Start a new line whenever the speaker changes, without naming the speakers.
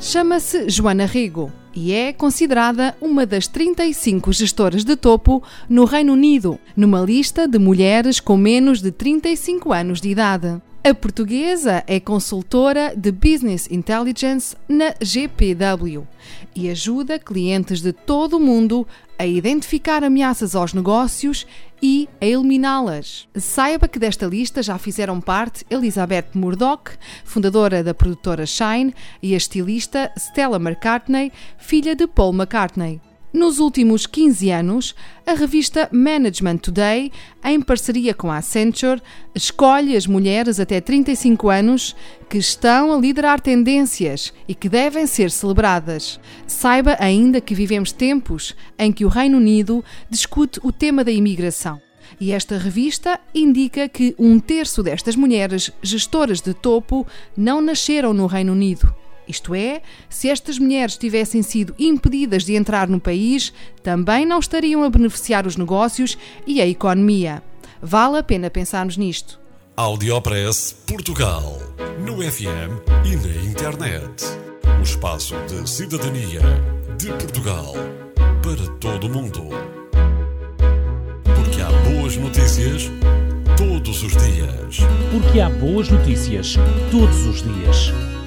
Chama-se Joana Rigo e é considerada uma das 35 gestoras de topo no Reino Unido, numa lista de mulheres com menos de 35 anos de idade. A portuguesa é consultora de Business Intelligence na GPW e ajuda clientes de todo o mundo a identificar ameaças aos negócios e a eliminá-las. Saiba que desta lista já fizeram parte Elizabeth Murdoch, fundadora da produtora Shine, e a estilista Stella McCartney, filha de Paul McCartney. Nos últimos 15 anos, a revista Management Today, em parceria com a Accenture, escolhe as mulheres até 35 anos que estão a liderar tendências e que devem ser celebradas. Saiba ainda que vivemos tempos em que o Reino Unido discute o tema da imigração. E esta revista indica que um terço destas mulheres gestoras de topo não nasceram no Reino Unido. Isto é, se estas mulheres tivessem sido impedidas de entrar no país, também não estariam a beneficiar os negócios e a economia. Vale a pena pensarmos nisto.
Audiopress Portugal. No FM e na internet. O espaço de cidadania de Portugal para todo o mundo. Porque há boas notícias todos os dias.
Porque há boas notícias todos os dias.